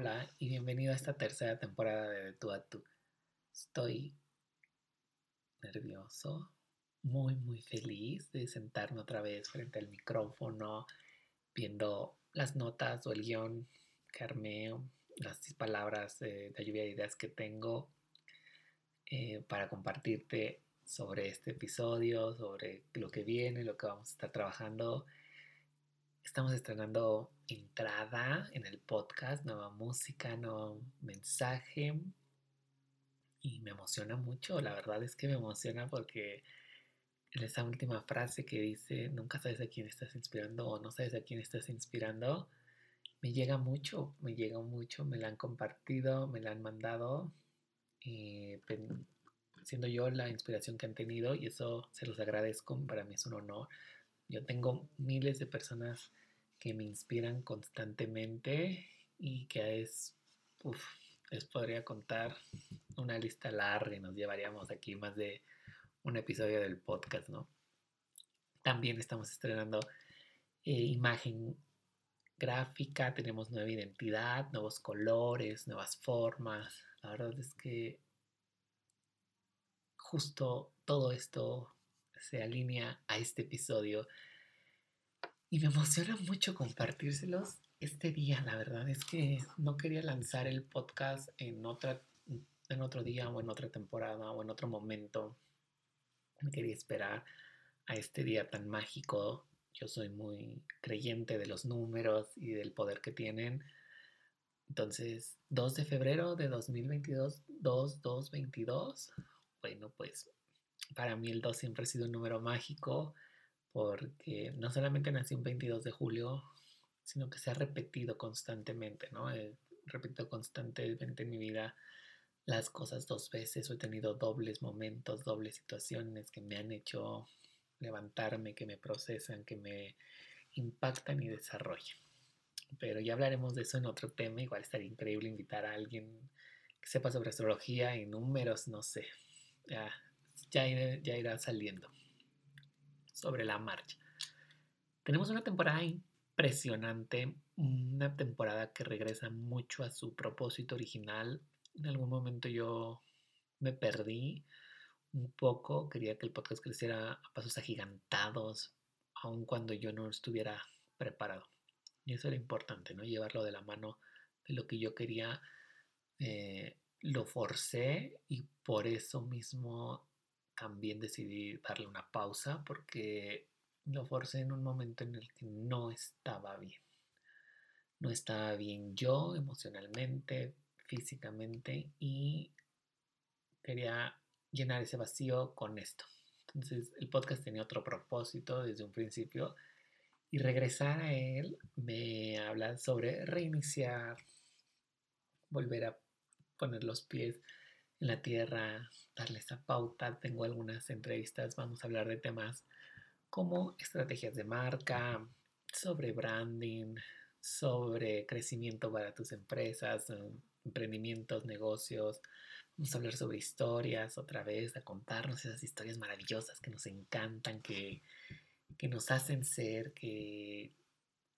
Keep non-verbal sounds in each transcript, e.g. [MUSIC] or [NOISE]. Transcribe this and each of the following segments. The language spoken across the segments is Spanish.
Hola y bienvenido a esta tercera temporada de, de Tú a Tú. Estoy nervioso, muy muy feliz de sentarme otra vez frente al micrófono, viendo las notas o el guion que armé, las palabras de, lluvia de ideas que tengo eh, para compartirte sobre este episodio, sobre lo que viene, lo que vamos a estar trabajando Estamos estrenando entrada en el podcast, nueva música, nuevo mensaje. Y me emociona mucho, la verdad es que me emociona porque en esa última frase que dice, nunca sabes a quién estás inspirando o no sabes a quién estás inspirando, me llega mucho, me llega mucho, me la han compartido, me la han mandado, eh, siendo yo la inspiración que han tenido y eso se los agradezco, para mí es un honor. Yo tengo miles de personas que me inspiran constantemente y que es, uf, les podría contar una lista larga y nos llevaríamos aquí más de un episodio del podcast, ¿no? También estamos estrenando eh, imagen gráfica, tenemos nueva identidad, nuevos colores, nuevas formas. La verdad es que justo todo esto se alinea a este episodio y me emociona mucho compartírselos este día. La verdad es que no quería lanzar el podcast en, otra, en otro día o en otra temporada o en otro momento. Me quería esperar a este día tan mágico. Yo soy muy creyente de los números y del poder que tienen. Entonces, 2 de febrero de 2022, 2222. Bueno, pues para mí el 2 siempre ha sido un número mágico porque no solamente nací un 22 de julio, sino que se ha repetido constantemente, ¿no? He repetido constantemente en mi vida las cosas dos veces, he tenido dobles momentos, dobles situaciones que me han hecho levantarme, que me procesan, que me impactan y desarrollan. Pero ya hablaremos de eso en otro tema, igual estaría increíble invitar a alguien que sepa sobre astrología y números, no sé, ya, ya, ya irá saliendo sobre la marcha. Tenemos una temporada impresionante, una temporada que regresa mucho a su propósito original. En algún momento yo me perdí un poco, quería que el podcast creciera a pasos agigantados, aun cuando yo no estuviera preparado. Y eso era importante, ¿no? Llevarlo de la mano de lo que yo quería. Eh, lo forcé y por eso mismo también decidí darle una pausa porque lo forcé en un momento en el que no estaba bien. No estaba bien yo emocionalmente, físicamente y quería llenar ese vacío con esto. Entonces el podcast tenía otro propósito desde un principio y regresar a él me habla sobre reiniciar, volver a poner los pies en la tierra, darle esa pauta. Tengo algunas entrevistas, vamos a hablar de temas como estrategias de marca, sobre branding, sobre crecimiento para tus empresas, em, emprendimientos, negocios. Vamos a hablar sobre historias otra vez, a contarnos esas historias maravillosas que nos encantan, que, que nos hacen ser, que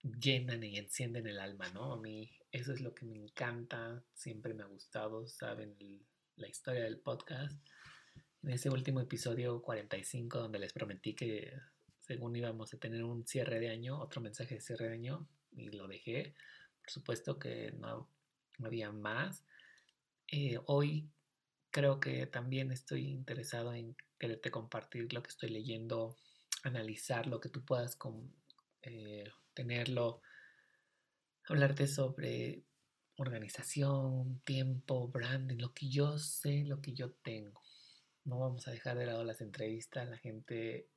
llenan y encienden el alma, ¿no? A mí eso es lo que me encanta, siempre me ha gustado, saben, la historia del podcast. En ese último episodio 45, donde les prometí que según íbamos a tener un cierre de año, otro mensaje de cierre de año, y lo dejé. Por supuesto que no, había más. Eh, hoy creo que también estoy interesado en quererte compartir lo que estoy leyendo, analizar lo que tú puedas con, eh, tenerlo, hablarte sobre organización, tiempo, branding, lo que yo sé, lo que yo tengo. No vamos a dejar de lado las entrevistas, la gente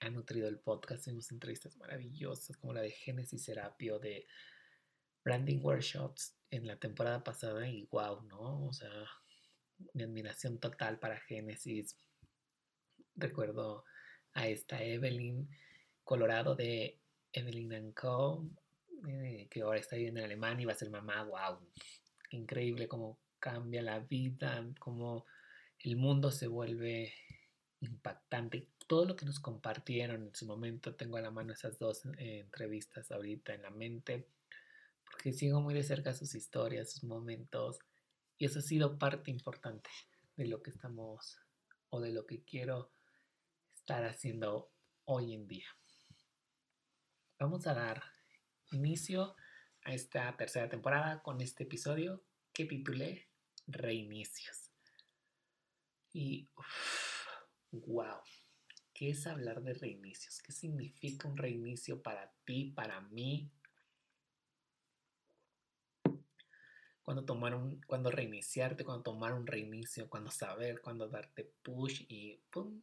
ha nutrido el podcast, tenemos entrevistas maravillosas como la de Génesis Serapio, de branding workshops en la temporada pasada y wow, ¿no? O sea, mi admiración total para Génesis. Recuerdo a esta Evelyn Colorado de Evelyn Co, eh, que ahora está viviendo en Alemania y va a ser mamá, wow. Increíble cómo cambia la vida, cómo el mundo se vuelve impactante. Todo lo que nos compartieron en su momento, tengo a la mano esas dos eh, entrevistas ahorita en la mente, porque sigo muy de cerca sus historias, sus momentos, y eso ha sido parte importante de lo que estamos o de lo que quiero estar haciendo hoy en día. Vamos a dar inicio a esta tercera temporada con este episodio que titulé Reinicios. Y wow, ¿qué es hablar de reinicios? ¿Qué significa un reinicio para ti, para mí? Cuando tomar un, cuando reiniciarte, cuando tomar un reinicio, cuando saber, cuando darte push y pum,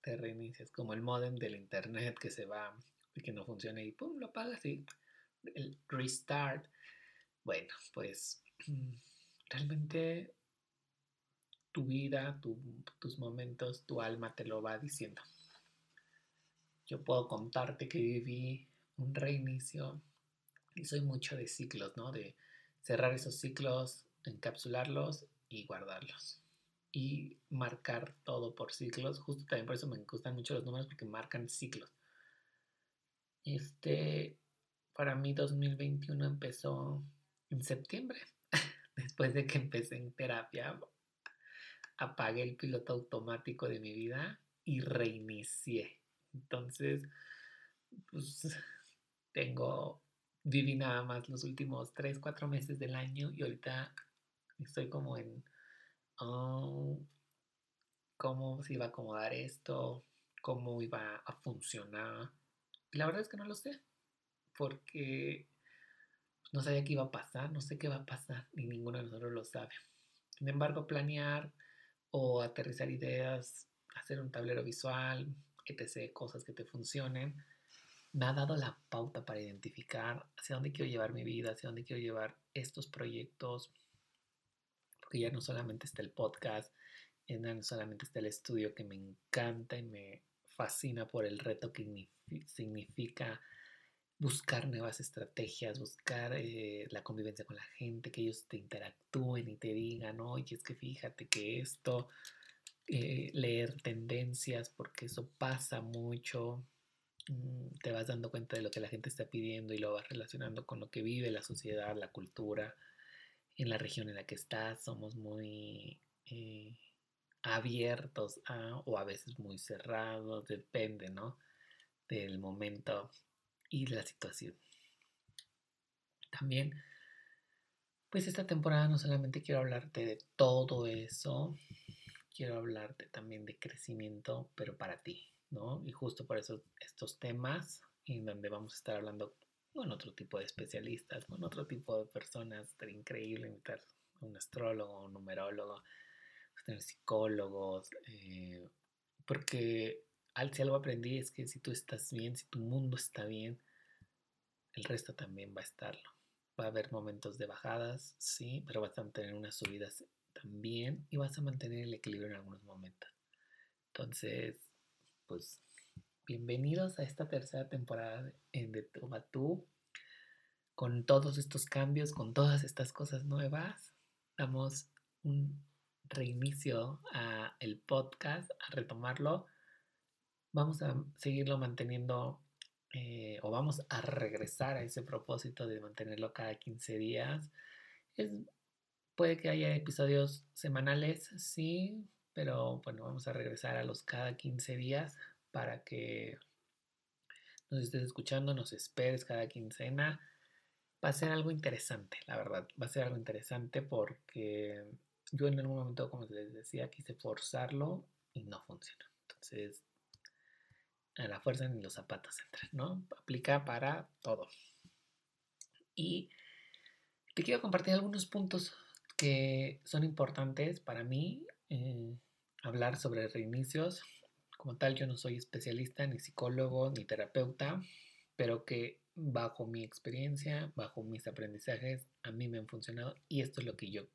te reinicias, como el modem del internet que se va y que no funciona y pum, lo apagas y el restart. Bueno, pues [CLEARS THROAT] realmente tu vida, tus momentos, tu alma te lo va diciendo. Yo puedo contarte que viví un reinicio y soy mucho de ciclos, ¿no? De cerrar esos ciclos, encapsularlos y guardarlos. Y marcar todo por ciclos. Justo también por eso me gustan mucho los números porque marcan ciclos. Este, para mí 2021 empezó en septiembre, [LAUGHS] después de que empecé en terapia, apagué el piloto automático de mi vida y reinicié. Entonces, pues tengo, viví nada más los últimos 3, 4 meses del año y ahorita estoy como en oh, cómo se iba a acomodar esto, cómo iba a funcionar. Y la verdad es que no lo sé porque no sabía qué iba a pasar, no sé qué va a pasar, ni ninguno de nosotros lo sabe. Sin embargo, planear o aterrizar ideas, hacer un tablero visual, etc., cosas que te funcionen, me ha dado la pauta para identificar hacia dónde quiero llevar mi vida, hacia dónde quiero llevar estos proyectos, porque ya no solamente está el podcast, ya no solamente está el estudio que me encanta y me fascina por el reto que significa buscar nuevas estrategias, buscar eh, la convivencia con la gente, que ellos te interactúen y te digan, oye, es que fíjate que esto, eh, leer tendencias, porque eso pasa mucho, mm, te vas dando cuenta de lo que la gente está pidiendo y lo vas relacionando con lo que vive la sociedad, la cultura, en la región en la que estás, somos muy... Eh, abiertos o a veces muy cerrados, depende, ¿no? Del momento y la situación. También, pues esta temporada no solamente quiero hablarte de todo eso, quiero hablarte también de crecimiento, pero para ti, ¿no? Y justo por eso estos temas, en donde vamos a estar hablando con otro tipo de especialistas, con otro tipo de personas, estaría increíble invitar a un astrólogo, un numerólogo, tener psicólogos, eh, porque si algo aprendí es que si tú estás bien, si tu mundo está bien, el resto también va a estarlo. Va a haber momentos de bajadas, sí, pero vas a mantener unas subidas también y vas a mantener el equilibrio en algunos momentos. Entonces, pues, bienvenidos a esta tercera temporada de Toma Tú. Con todos estos cambios, con todas estas cosas nuevas, damos un reinicio a el podcast, a retomarlo vamos a seguirlo manteniendo eh, o vamos a regresar a ese propósito de mantenerlo cada 15 días. puede que haya episodios semanales, sí, pero bueno, vamos a regresar a los cada 15 días para que nos estés escuchando, nos esperes cada quincena. Va a ser algo interesante, la verdad, va a ser algo interesante porque yo en algún momento, como les decía, quise forzarlo y no funcionó. Entonces a la fuerza ni los zapatos entran, ¿no? Aplica para todo. Y te quiero compartir algunos puntos que son importantes para mí. Eh, hablar sobre reinicios. Como tal, yo no soy especialista, ni psicólogo, ni terapeuta, pero que bajo mi experiencia, bajo mis aprendizajes, a mí me han funcionado y esto es lo que yo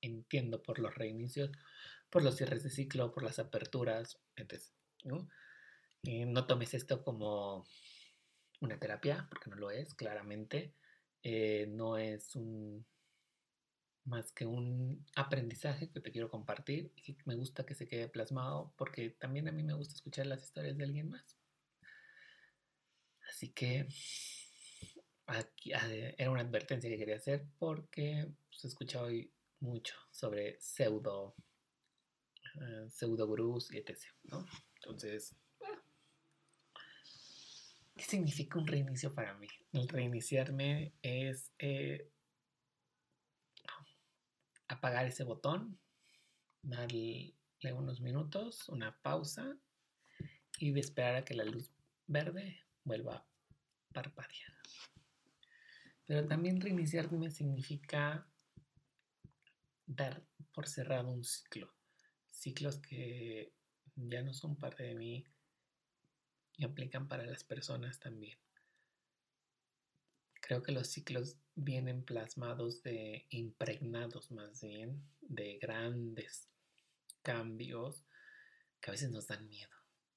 entiendo por los reinicios, por los cierres de ciclo, por las aperturas, etc. ¿no? Eh, no tomes esto como una terapia, porque no lo es, claramente. Eh, no es un más que un aprendizaje que te quiero compartir y me gusta que se quede plasmado porque también a mí me gusta escuchar las historias de alguien más. Así que aquí, ah, era una advertencia que quería hacer porque se pues, he escuchado hoy mucho sobre pseudo, pseudo gurús y etc. ¿no? Entonces, ¿qué significa un reinicio para mí? El reiniciarme es eh, apagar ese botón, darle unos minutos, una pausa y esperar a que la luz verde vuelva a parpadear. Pero también reiniciarme significa dar por cerrado un ciclo. Ciclos que ya no son parte de mí y aplican para las personas también. Creo que los ciclos vienen plasmados de impregnados más bien de grandes cambios que a veces nos dan miedo.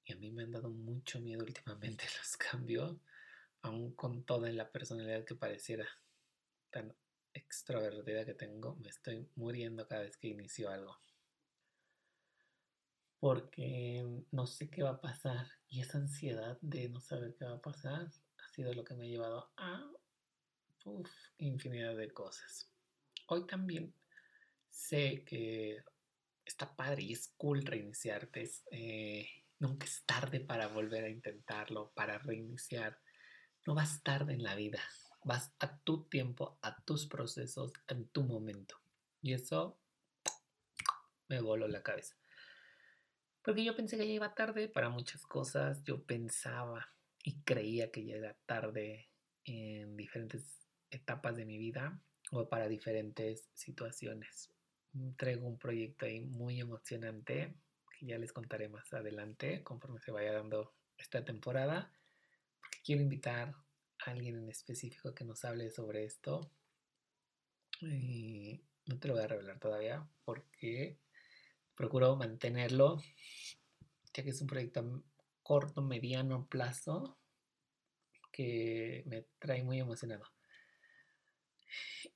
Y a mí me han dado mucho miedo últimamente [LAUGHS] los cambios, aún con toda la personalidad que pareciera tan extrovertida que tengo, me estoy muriendo cada vez que inicio algo. Porque no sé qué va a pasar y esa ansiedad de no saber qué va a pasar ha sido lo que me ha llevado a infinidad de cosas. Hoy también sé que está padre y es cool reiniciarte. Eh, nunca es tarde para volver a intentarlo, para reiniciar. No vas tarde en la vida. Vas a tu tiempo, a tus procesos, en tu momento. Y eso me voló la cabeza. Porque yo pensé que ya iba tarde para muchas cosas. Yo pensaba y creía que ya era tarde en diferentes etapas de mi vida o para diferentes situaciones. Traigo un proyecto ahí muy emocionante que ya les contaré más adelante conforme se vaya dando esta temporada. Porque quiero invitar a alguien en específico que nos hable sobre esto. Y no te lo voy a revelar todavía porque procuro mantenerlo, ya que es un proyecto a corto, mediano plazo que me trae muy emocionado.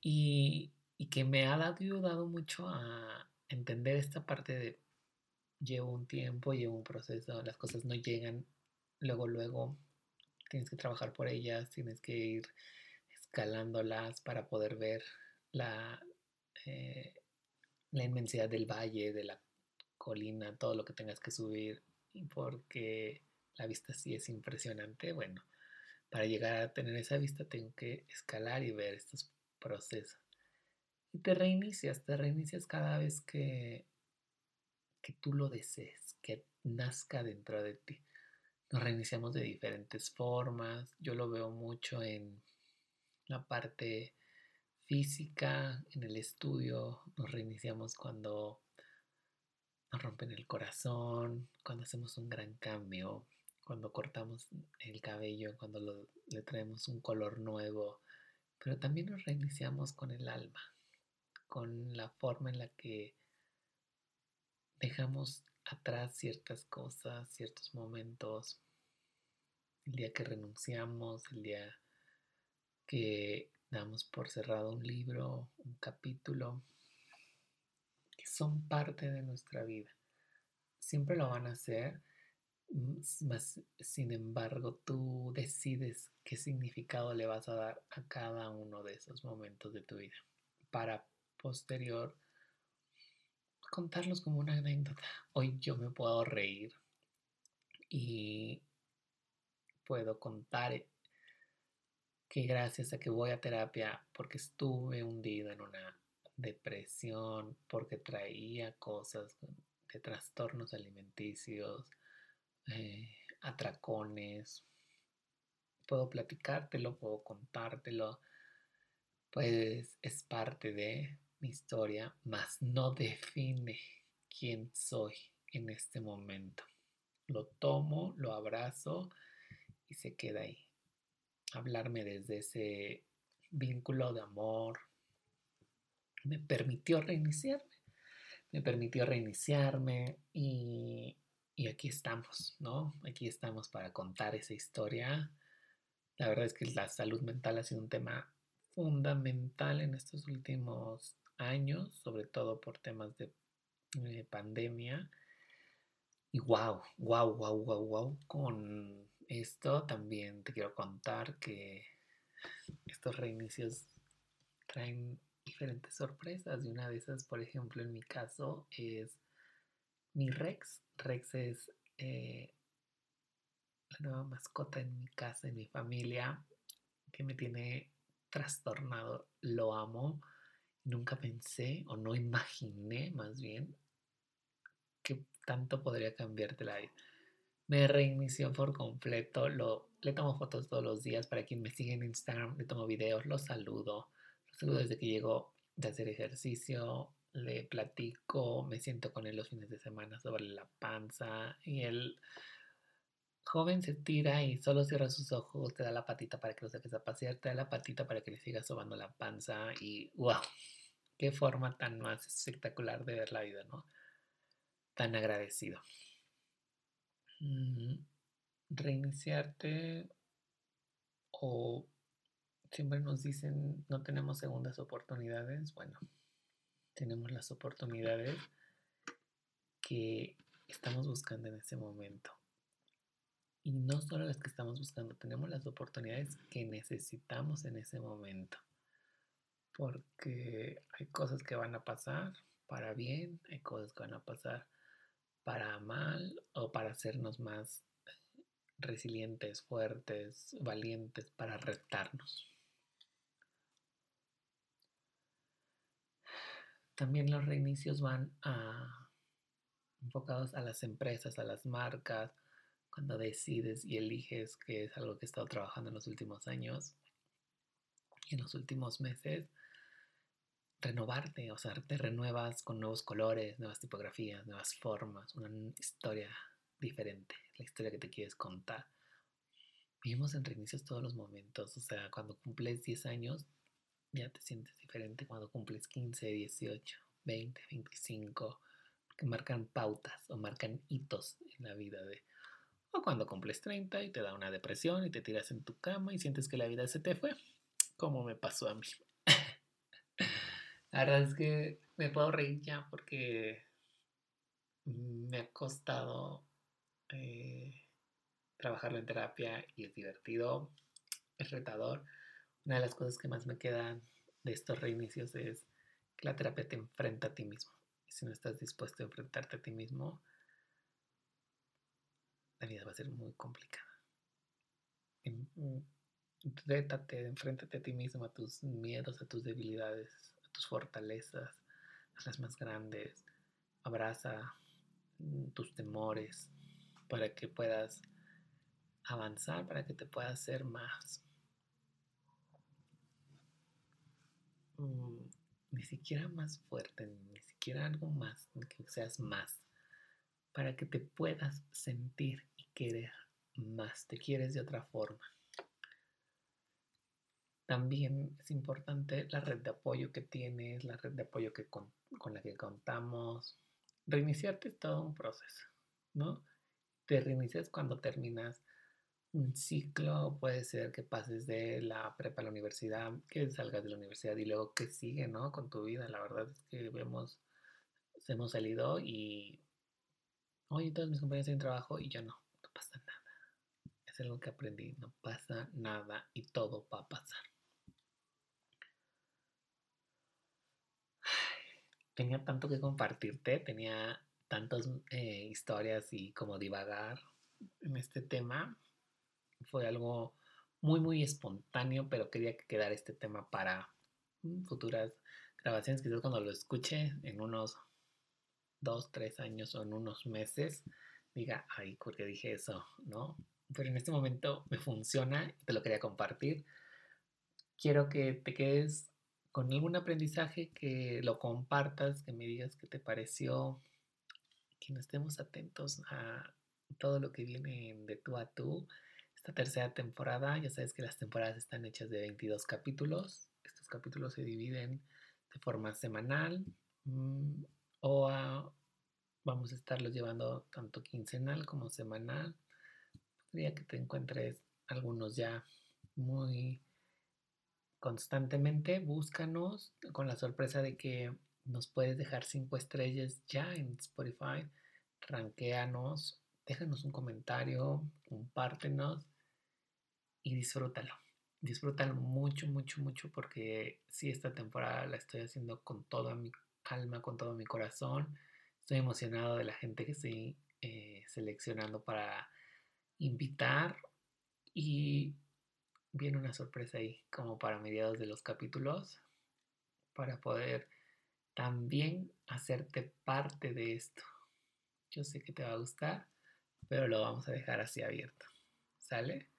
Y, que me ha ayudado mucho a entender esta parte de llevo un tiempo, llevo un proceso, las cosas no llegan luego, luego, tienes que trabajar por ellas, tienes que ir escalándolas para poder ver la, eh, la inmensidad del valle, de la colina, todo lo que tengas que subir, porque la vista sí es impresionante. Bueno, para llegar a tener esa vista tengo que escalar y ver estos proceso. Y te reinicias, te reinicias cada vez que, que tú lo desees, que nazca dentro de ti. Nos reiniciamos de diferentes formas. Yo lo veo mucho en la parte física, en el estudio. Nos reiniciamos cuando nos rompen el corazón, cuando hacemos un gran cambio, cuando cortamos el cabello, cuando le traemos un color nuevo, pero también nos reiniciamos con el alma, con la forma en la que dejamos atrás ciertas cosas, ciertos momentos, el día que renunciamos, el día que damos por cerrado un libro, un capítulo, que son parte de nuestra vida. Siempre lo van a hacer Mm, sin embargo, tú decides qué significado le vas a dar a cada uno de esos momentos de tu vida para posterior contarlos como una anécdota. Hoy yo me puedo reír y puedo contar que gracias a que voy a terapia porque estuve hundido en una depresión, porque traía cosas de trastornos alimenticios, eh, atracones. Puedo platicártelo, puedo contártelo. Pues es parte de mi historia, mas no define quién soy en este momento. Lo tomo, lo abrazo y se queda ahí. hablarme desde ese vínculo de amor, me permitió reiniciarme, me permitió reiniciarme y, y aquí estamos, ¿no? Aquí estamos para contar esa historia. La verdad es que la salud mental ha sido un tema fundamental en estos últimos años, sobre todo por temas de eh, pandemia. Y wow, wow, wow, wow, wow, con esto también te quiero contar que estos reinicios traen diferentes sorpresas y una de esas, por ejemplo, en mi caso es mi Rex. Rex es eh, la nueva mascota en mi casa, en mi familia, que me tiene trastornado. Lo amo. Nunca pensé o no imaginé más bien que tanto podría cambiarte la vida. Me reinició por completo. Lo, le tomo fotos todos los días para quien me sigue en Instagram. Le tomo videos, lo saludo. Lo saludo desde que llego de hacer ejercicio. Le platico, me siento con él los fines de semana sobre la panza y él joven se tira y solo cierra sus ojos, te da la patita para que lo saques a pasear, te da la patita para que le sigas sobando la panza y wow, qué forma tan más espectacular de ver la vida, ¿no? Tan agradecido. Reiniciarte o siempre nos dicen no tenemos segundas oportunidades. Bueno, tenemos las oportunidades que estamos buscando en ese momento. Y no solo las que estamos buscando, tenemos las oportunidades que necesitamos en ese momento. Porque hay cosas que van a pasar para bien, hay cosas que van a pasar para mal o para hacernos más resilientes, fuertes, valientes, para retarnos. También los reinicios van a, enfocados a las empresas, a las marcas, cuando decides y eliges, que es algo que he estado trabajando en los últimos años y en los últimos meses, renovarte, o sea, te renuevas con nuevos colores, nuevas tipografías, nuevas formas, una historia diferente, la historia que te quieres contar. Vivimos en reinicios todos los momentos, o sea, cuando cumples 10 años ya te sientes diferente, cuando cumples 15, 18, 20, 25, que marcan pautas o marcan hitos en la vida de, o cuando cumples 30 y te da una depresión y te tiras en tu cama y sientes que la vida se te fue, como me pasó a mí. la verdad es que me puedo reír ya porque me ha costado eh, trabajarlo en terapia y es divertido, es retador. Una de las cosas que más me quedan de estos reinicios es que la terapia te enfrenta a ti mismo. Y si no estás dispuesto a enfrentarte a ti mismo, la vida va a ser muy complicada. Rétate, enfréntate a ti mismo, a tus miedos, a tus debilidades, a tus fortalezas, a las más grandes. Abraza mm, tus temores para que puedas avanzar, para que te puedas ser más. Ni siquiera más fuerte, ni siquiera algo más, que seas más para que te puedas sentir y querer más, te quieres de otra forma. También es importante la red de apoyo que tienes, la red de apoyo que con, la que contamos. Reiniciarte es todo un proceso, ¿no? Te reinicias cuando terminas un ciclo, puede ser que pases de la prepa a la universidad, que salgas de la universidad y luego que sigue, ¿no? Con tu vida. La verdad es que vemos, hemos salido y Oye, todos mis compañeros tienen trabajo y yo no, no pasa nada. Es algo que aprendí, no pasa nada y todo va a pasar. [SIGHS] Tenía tanto que compartirte, tenía tantas eh, historias y como divagar en este tema. Fue algo muy, muy espontáneo, pero quería que quedara este tema para futuras grabaciones. Quizás cuando lo escuche en unos dos, tres años o en unos meses diga, ay, ¿por qué dije eso? ¿No? Pero en este momento me funciona, te lo quería compartir. Quiero que te quedes con algún aprendizaje, que lo compartas, que me digas qué te pareció, que no estemos atentos a todo lo que viene de tú a tú. Esta tercera temporada. Ya sabes que las temporadas están hechas de 22 capítulos. Estos capítulos se dividen de forma semanal mm, o vamos a estarlos llevando tanto quincenal como semanal. Podría que te encuentres algunos ya muy constantemente. Búscanos con la sorpresa de que nos puedes dejar cinco estrellas ya en Spotify. Ranqueanos, déjanos un comentario, compártenos y disfrútalo. Disfrútalo mucho, mucho, mucho porque sí, esta temporada la estoy haciendo con toda mi alma, con todo mi corazón. Estoy emocionado de la gente que estoy eh, seleccionando para invitar y viene una sorpresa ahí como para mediados de los capítulos para poder también hacerte parte de esto. Yo sé que te va a gustar, pero lo vamos a dejar así abierto. ¿Sale?